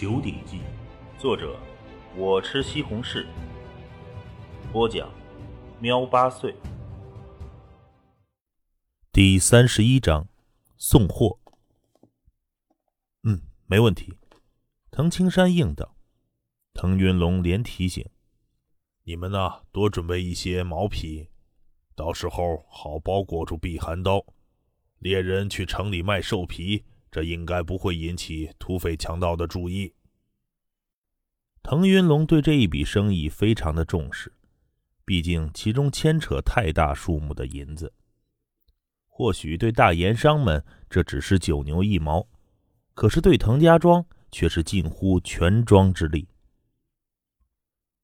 九鼎记》，作者我吃西红柿，播讲喵八岁。第三十一章，送货。嗯，没问题。滕青山应道。滕云龙连提醒：“你们呢，多准备一些毛皮，到时候好包裹住避寒刀。猎人去城里卖兽皮。”这应该不会引起土匪强盗的注意。滕云龙对这一笔生意非常的重视，毕竟其中牵扯太大数目的银子。或许对大盐商们这只是九牛一毛，可是对滕家庄却是近乎全庄之力。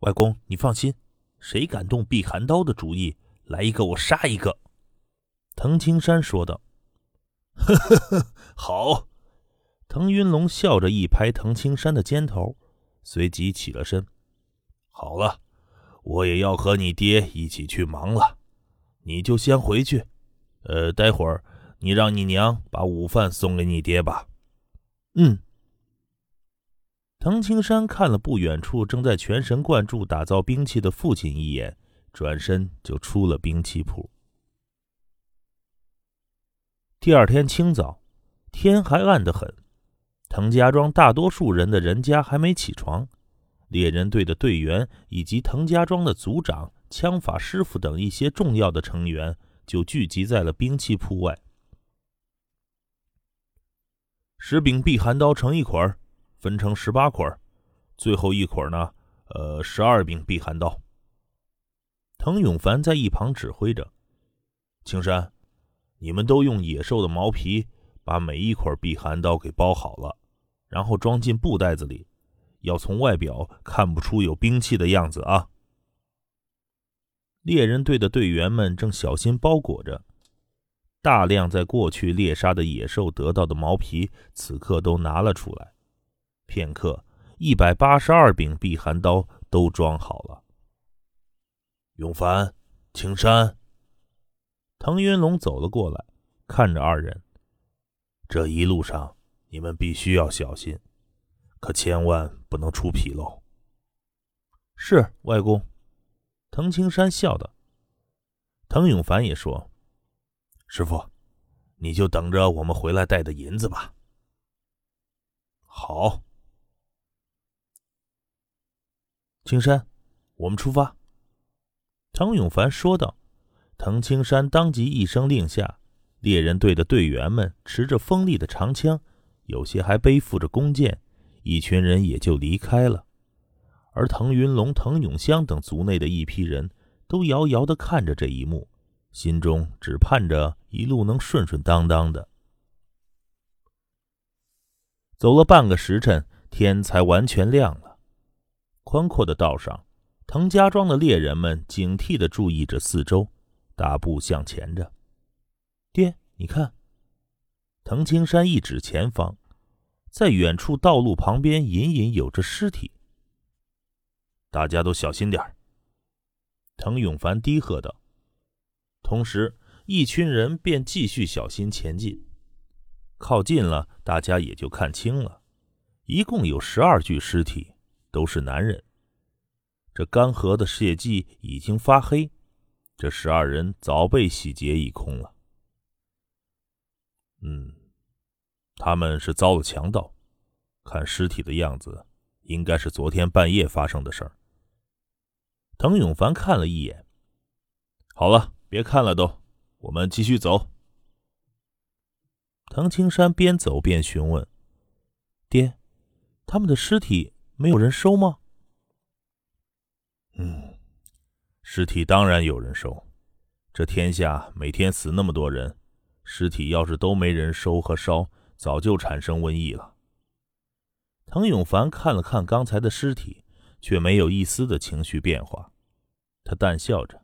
外公，你放心，谁敢动避寒刀的主意，来一个我杀一个。”滕青山说道。呵呵呵，好！滕云龙笑着一拍滕青山的肩头，随即起了身。好了，我也要和你爹一起去忙了，你就先回去。呃，待会儿你让你娘把午饭送给你爹吧。嗯。滕青山看了不远处正在全神贯注打造兵器的父亲一眼，转身就出了兵器铺。第二天清早，天还暗得很，滕家庄大多数人的人家还没起床，猎人队的队员以及滕家庄的族长、枪法师傅等一些重要的成员就聚集在了兵器铺外。十柄避寒刀成一捆分成十八捆最后一捆呢，呃，十二柄避寒刀。滕永凡在一旁指挥着，青山。你们都用野兽的毛皮把每一捆避寒刀给包好了，然后装进布袋子里，要从外表看不出有兵器的样子啊！猎人队的队员们正小心包裹着大量在过去猎杀的野兽得到的毛皮，此刻都拿了出来。片刻，一百八十二柄避寒刀都装好了。永凡，青山。滕云龙走了过来，看着二人。这一路上你们必须要小心，可千万不能出纰漏。是外公，滕青山笑道。滕永凡也说：“师傅，你就等着我们回来带的银子吧。”好，青山，我们出发。”滕永凡说道。滕青山当即一声令下，猎人队的队员们持着锋利的长枪，有些还背负着弓箭，一群人也就离开了。而滕云龙、滕永香等族内的一批人都遥遥地看着这一幕，心中只盼着一路能顺顺当当的。走了半个时辰，天才完全亮了。宽阔的道上，滕家庄的猎人们警惕地注意着四周。大步向前着，爹，你看。滕青山一指前方，在远处道路旁边隐隐有着尸体。大家都小心点儿。滕永凡低喝道。同时，一群人便继续小心前进。靠近了，大家也就看清了，一共有十二具尸体，都是男人。这干涸的血迹已经发黑。这十二人早被洗劫一空了。嗯，他们是遭了强盗，看尸体的样子，应该是昨天半夜发生的事儿。滕永凡看了一眼，好了，别看了，都，我们继续走。滕青山边走边询问：“爹，他们的尸体没有人收吗？”嗯。尸体当然有人收，这天下每天死那么多人，尸体要是都没人收和烧，早就产生瘟疫了。滕永凡看了看刚才的尸体，却没有一丝的情绪变化，他淡笑着：“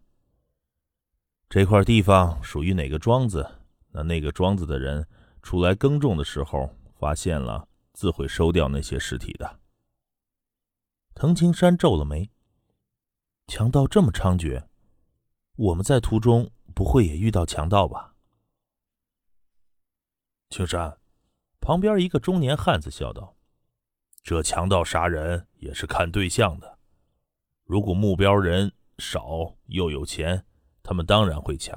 这块地方属于哪个庄子？那那个庄子的人出来耕种的时候发现了，自会收掉那些尸体的。”滕青山皱了眉。强盗这么猖獗，我们在途中不会也遇到强盗吧？青山，旁边一个中年汉子笑道：“这强盗杀人也是看对象的。如果目标人少又有钱，他们当然会抢；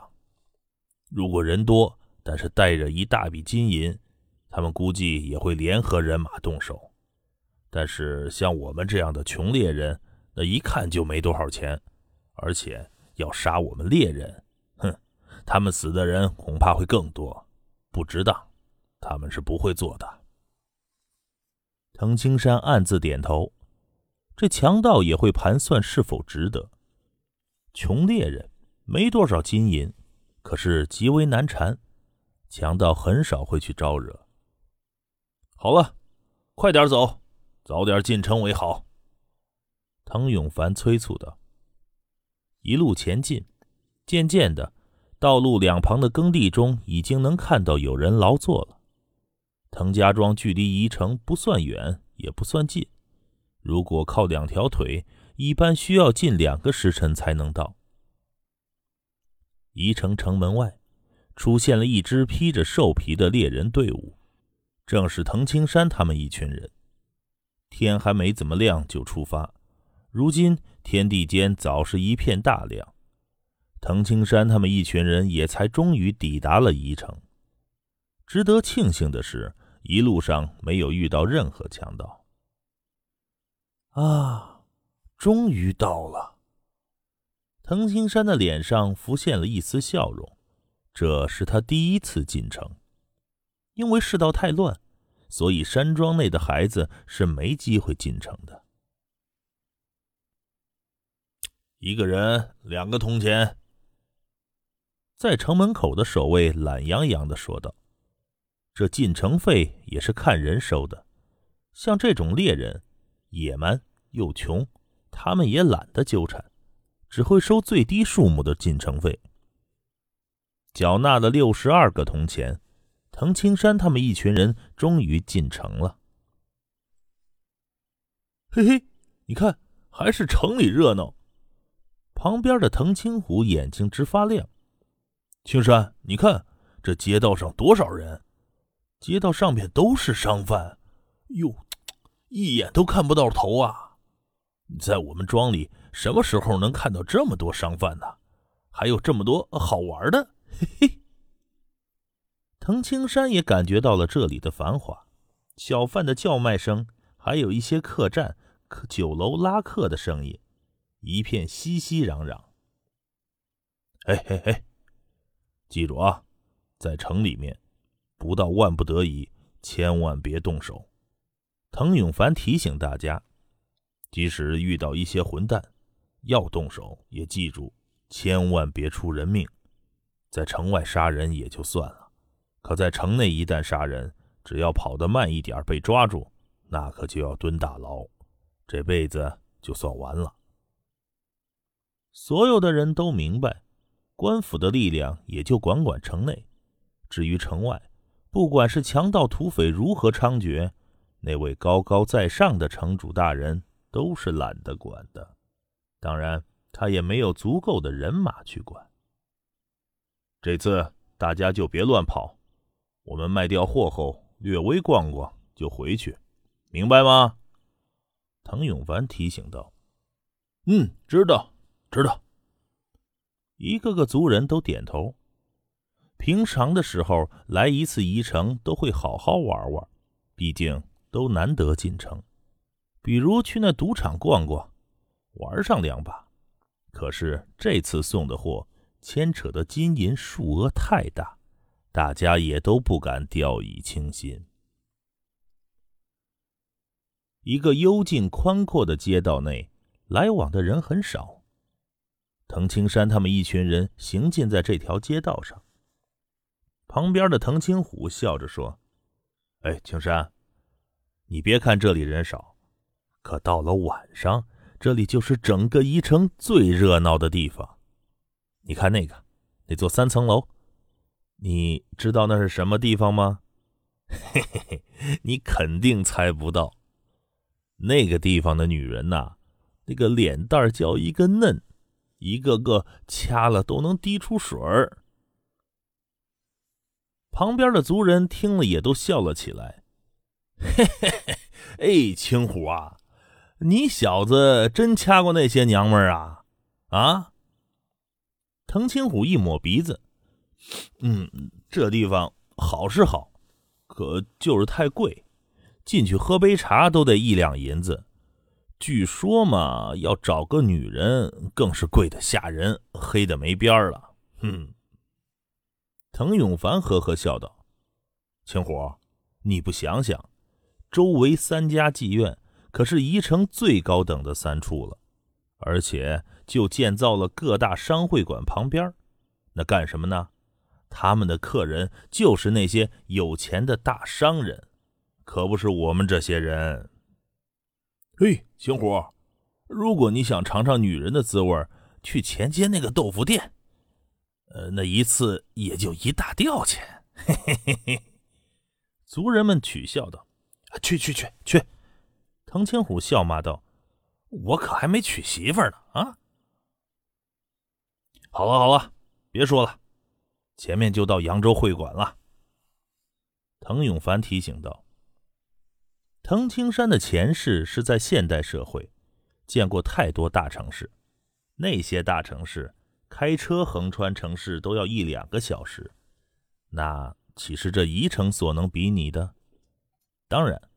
如果人多，但是带着一大笔金银，他们估计也会联合人马动手。但是像我们这样的穷猎人，那一看就没多少钱，而且要杀我们猎人，哼，他们死的人恐怕会更多，不值当，他们是不会做的。藤青山暗自点头，这强盗也会盘算是否值得。穷猎人没多少金银，可是极为难缠，强盗很少会去招惹。好了，快点走，早点进城为好。滕永凡催促道。一路前进，渐渐的，道路两旁的耕地中已经能看到有人劳作了。滕家庄距离宜城不算远，也不算近。如果靠两条腿，一般需要近两个时辰才能到。宜城城门外，出现了一支披着兽皮的猎人队伍，正是滕青山他们一群人。天还没怎么亮就出发，如今天地间早是一片大亮。滕青山他们一群人也才终于抵达了宜城。值得庆幸的是。一路上没有遇到任何强盗。啊，终于到了！滕青山的脸上浮现了一丝笑容，这是他第一次进城。因为世道太乱，所以山庄内的孩子是没机会进城的。一个人两个铜钱。在城门口的守卫懒洋洋的说道。这进城费也是看人收的，像这种猎人，野蛮又穷，他们也懒得纠缠，只会收最低数目的进城费。缴纳了六十二个铜钱，滕青山他们一群人终于进城了。嘿嘿，你看，还是城里热闹。旁边的滕青虎眼睛直发亮。青山，你看这街道上多少人？街道上面都是商贩，哟，一眼都看不到头啊！在我们庄里，什么时候能看到这么多商贩呢？还有这么多好玩的，嘿嘿。滕青山也感觉到了这里的繁华，小贩的叫卖声，还有一些客栈、客酒楼拉客的声音，一片熙熙攘攘。嘿嘿嘿，记住啊，在城里面。不到万不得已，千万别动手。滕永凡提醒大家，即使遇到一些混蛋，要动手也记住，千万别出人命。在城外杀人也就算了，可在城内一旦杀人，只要跑得慢一点被抓住，那可就要蹲大牢，这辈子就算完了。所有的人都明白，官府的力量也就管管城内，至于城外。不管是强盗土匪如何猖獗，那位高高在上的城主大人都是懒得管的。当然，他也没有足够的人马去管。这次大家就别乱跑，我们卖掉货后略微逛逛就回去，明白吗？滕永凡提醒道。“嗯，知道，知道。”一个个族人都点头。平常的时候来一次宜城，都会好好玩玩，毕竟都难得进城。比如去那赌场逛逛，玩上两把。可是这次送的货牵扯的金银数额太大，大家也都不敢掉以轻心。一个幽静宽阔的街道内，来往的人很少。滕青山他们一群人行进在这条街道上。旁边的滕青虎笑着说：“哎，青山，你别看这里人少，可到了晚上，这里就是整个宜城最热闹的地方。你看那个，那座三层楼，你知道那是什么地方吗？嘿嘿嘿，你肯定猜不到。那个地方的女人呐，那个脸蛋叫一个嫩，一个个掐了都能滴出水儿。”旁边的族人听了也都笑了起来。嘿嘿嘿，哎，青虎啊，你小子真掐过那些娘们儿啊？啊？滕青虎一抹鼻子，嗯，这地方好是好，可就是太贵，进去喝杯茶都得一两银子。据说嘛，要找个女人更是贵的吓人，黑的没边儿了。哼！滕永凡呵呵笑道：“青虎，你不想想，周围三家妓院可是宜城最高等的三处了，而且就建造了各大商会馆旁边，那干什么呢？他们的客人就是那些有钱的大商人，可不是我们这些人。”嘿，青虎，如果你想尝尝女人的滋味，去前街那个豆腐店，呃，那一次也就一大吊钱。嘿嘿嘿嘿，族人们取笑道：“去去去去！”滕青虎笑骂道：“我可还没娶媳妇呢啊！”好了好了，别说了，前面就到扬州会馆了。”滕永凡提醒道。滕青山的前世是在现代社会，见过太多大城市。那些大城市开车横穿城市都要一两个小时，那岂是这宜城所能比拟的？当然，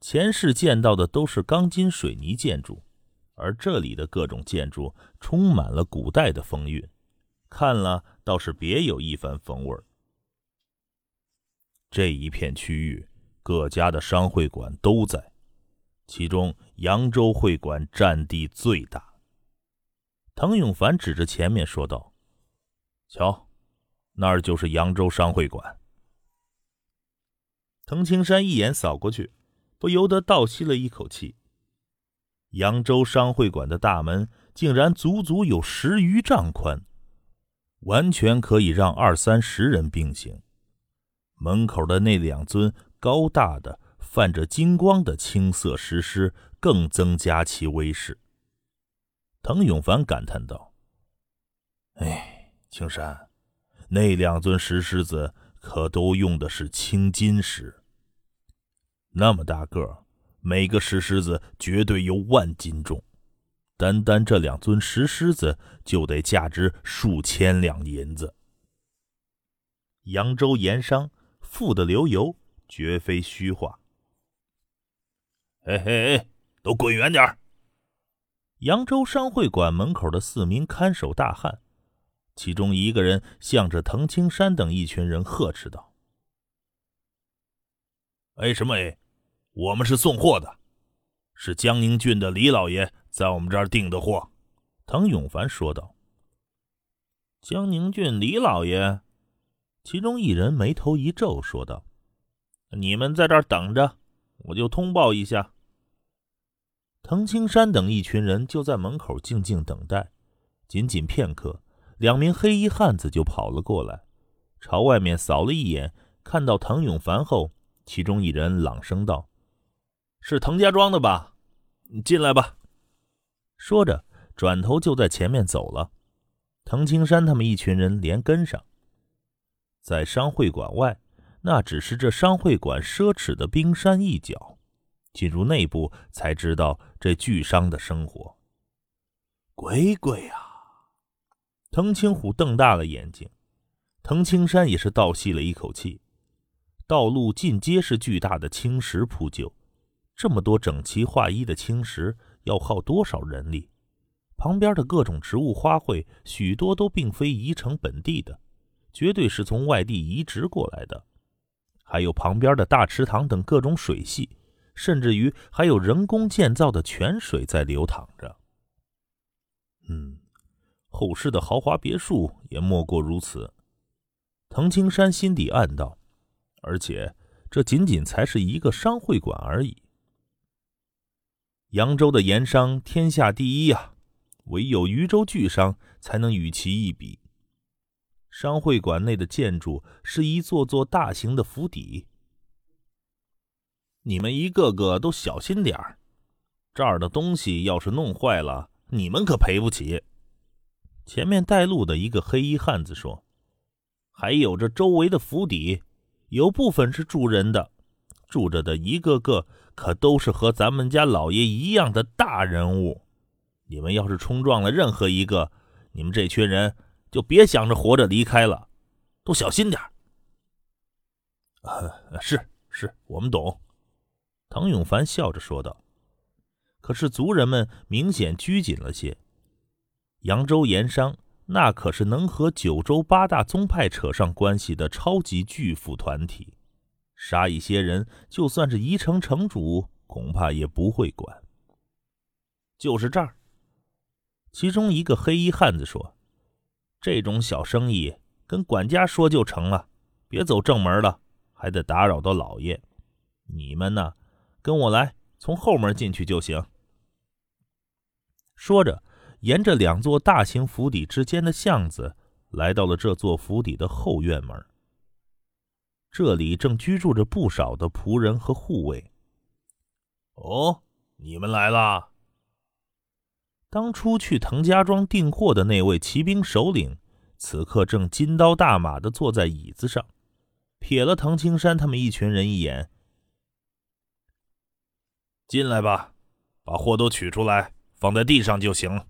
前世见到的都是钢筋水泥建筑，而这里的各种建筑充满了古代的风韵，看了倒是别有一番风味。这一片区域。各家的商会馆都在，其中扬州会馆占地最大。滕永凡指着前面说道：“瞧，那儿就是扬州商会馆。”滕青山一眼扫过去，不由得倒吸了一口气。扬州商会馆的大门竟然足足有十余丈宽，完全可以让二三十人并行。门口的那两尊。高大的、泛着金光的青色石狮，更增加其威势。滕永凡感叹道：“哎，青山，那两尊石狮子可都用的是青金石，那么大个每个石狮子绝对有万斤重。单单这两尊石狮子就得价值数千两银子。扬州盐商富得流油。”绝非虚话。嘿嘿，都滚远点扬州商会馆门口的四名看守大汉，其中一个人向着滕青山等一群人呵斥道：“哎，什么哎？我们是送货的，是江宁郡的李老爷在我们这儿订的货。”滕永凡说道：“江宁郡李老爷。”其中一人眉头一皱，说道。你们在这儿等着，我就通报一下。滕青山等一群人就在门口静静等待。仅仅片刻，两名黑衣汉子就跑了过来，朝外面扫了一眼，看到滕永凡后，其中一人朗声道：“是滕家庄的吧？你进来吧。”说着，转头就在前面走了。滕青山他们一群人连跟上，在商会馆外。那只是这商会馆奢侈的冰山一角，进入内部才知道这巨商的生活。鬼鬼啊！滕青虎瞪大了眼睛，滕青山也是倒吸了一口气。道路尽皆是巨大的青石铺就，这么多整齐划一的青石要耗多少人力？旁边的各种植物花卉，许多都并非宜城本地的，绝对是从外地移植过来的。还有旁边的大池塘等各种水系，甚至于还有人工建造的泉水在流淌着。嗯，后世的豪华别墅也莫过如此。滕青山心底暗道，而且这仅仅才是一个商会馆而已。扬州的盐商天下第一呀，唯有渝州巨商才能与其一比。商会馆内的建筑是一座座大型的府邸，你们一个个都小心点儿，这儿的东西要是弄坏了，你们可赔不起。前面带路的一个黑衣汉子说：“还有这周围的府邸，有部分是住人的，住着的一个个可都是和咱们家老爷一样的大人物。你们要是冲撞了任何一个，你们这群人就别想着活着离开了，都小心点是是，我们懂。唐永凡笑着说道。可是族人们明显拘谨了些。扬州盐商那可是能和九州八大宗派扯上关系的超级巨富团体，杀一些人，就算是宜城城主，恐怕也不会管。就是这儿。其中一个黑衣汉子说：“这种小生意跟管家说就成了，别走正门了，还得打扰到老爷。你们呢，跟我来，从后门进去就行。”说着，沿着两座大型府邸之间的巷子，来到了这座府邸的后院门。这里正居住着不少的仆人和护卫。哦，你们来了。当初去滕家庄订货的那位骑兵首领，此刻正金刀大马的坐在椅子上，瞥了滕青山他们一群人一眼。进来吧，把货都取出来，放在地上就行。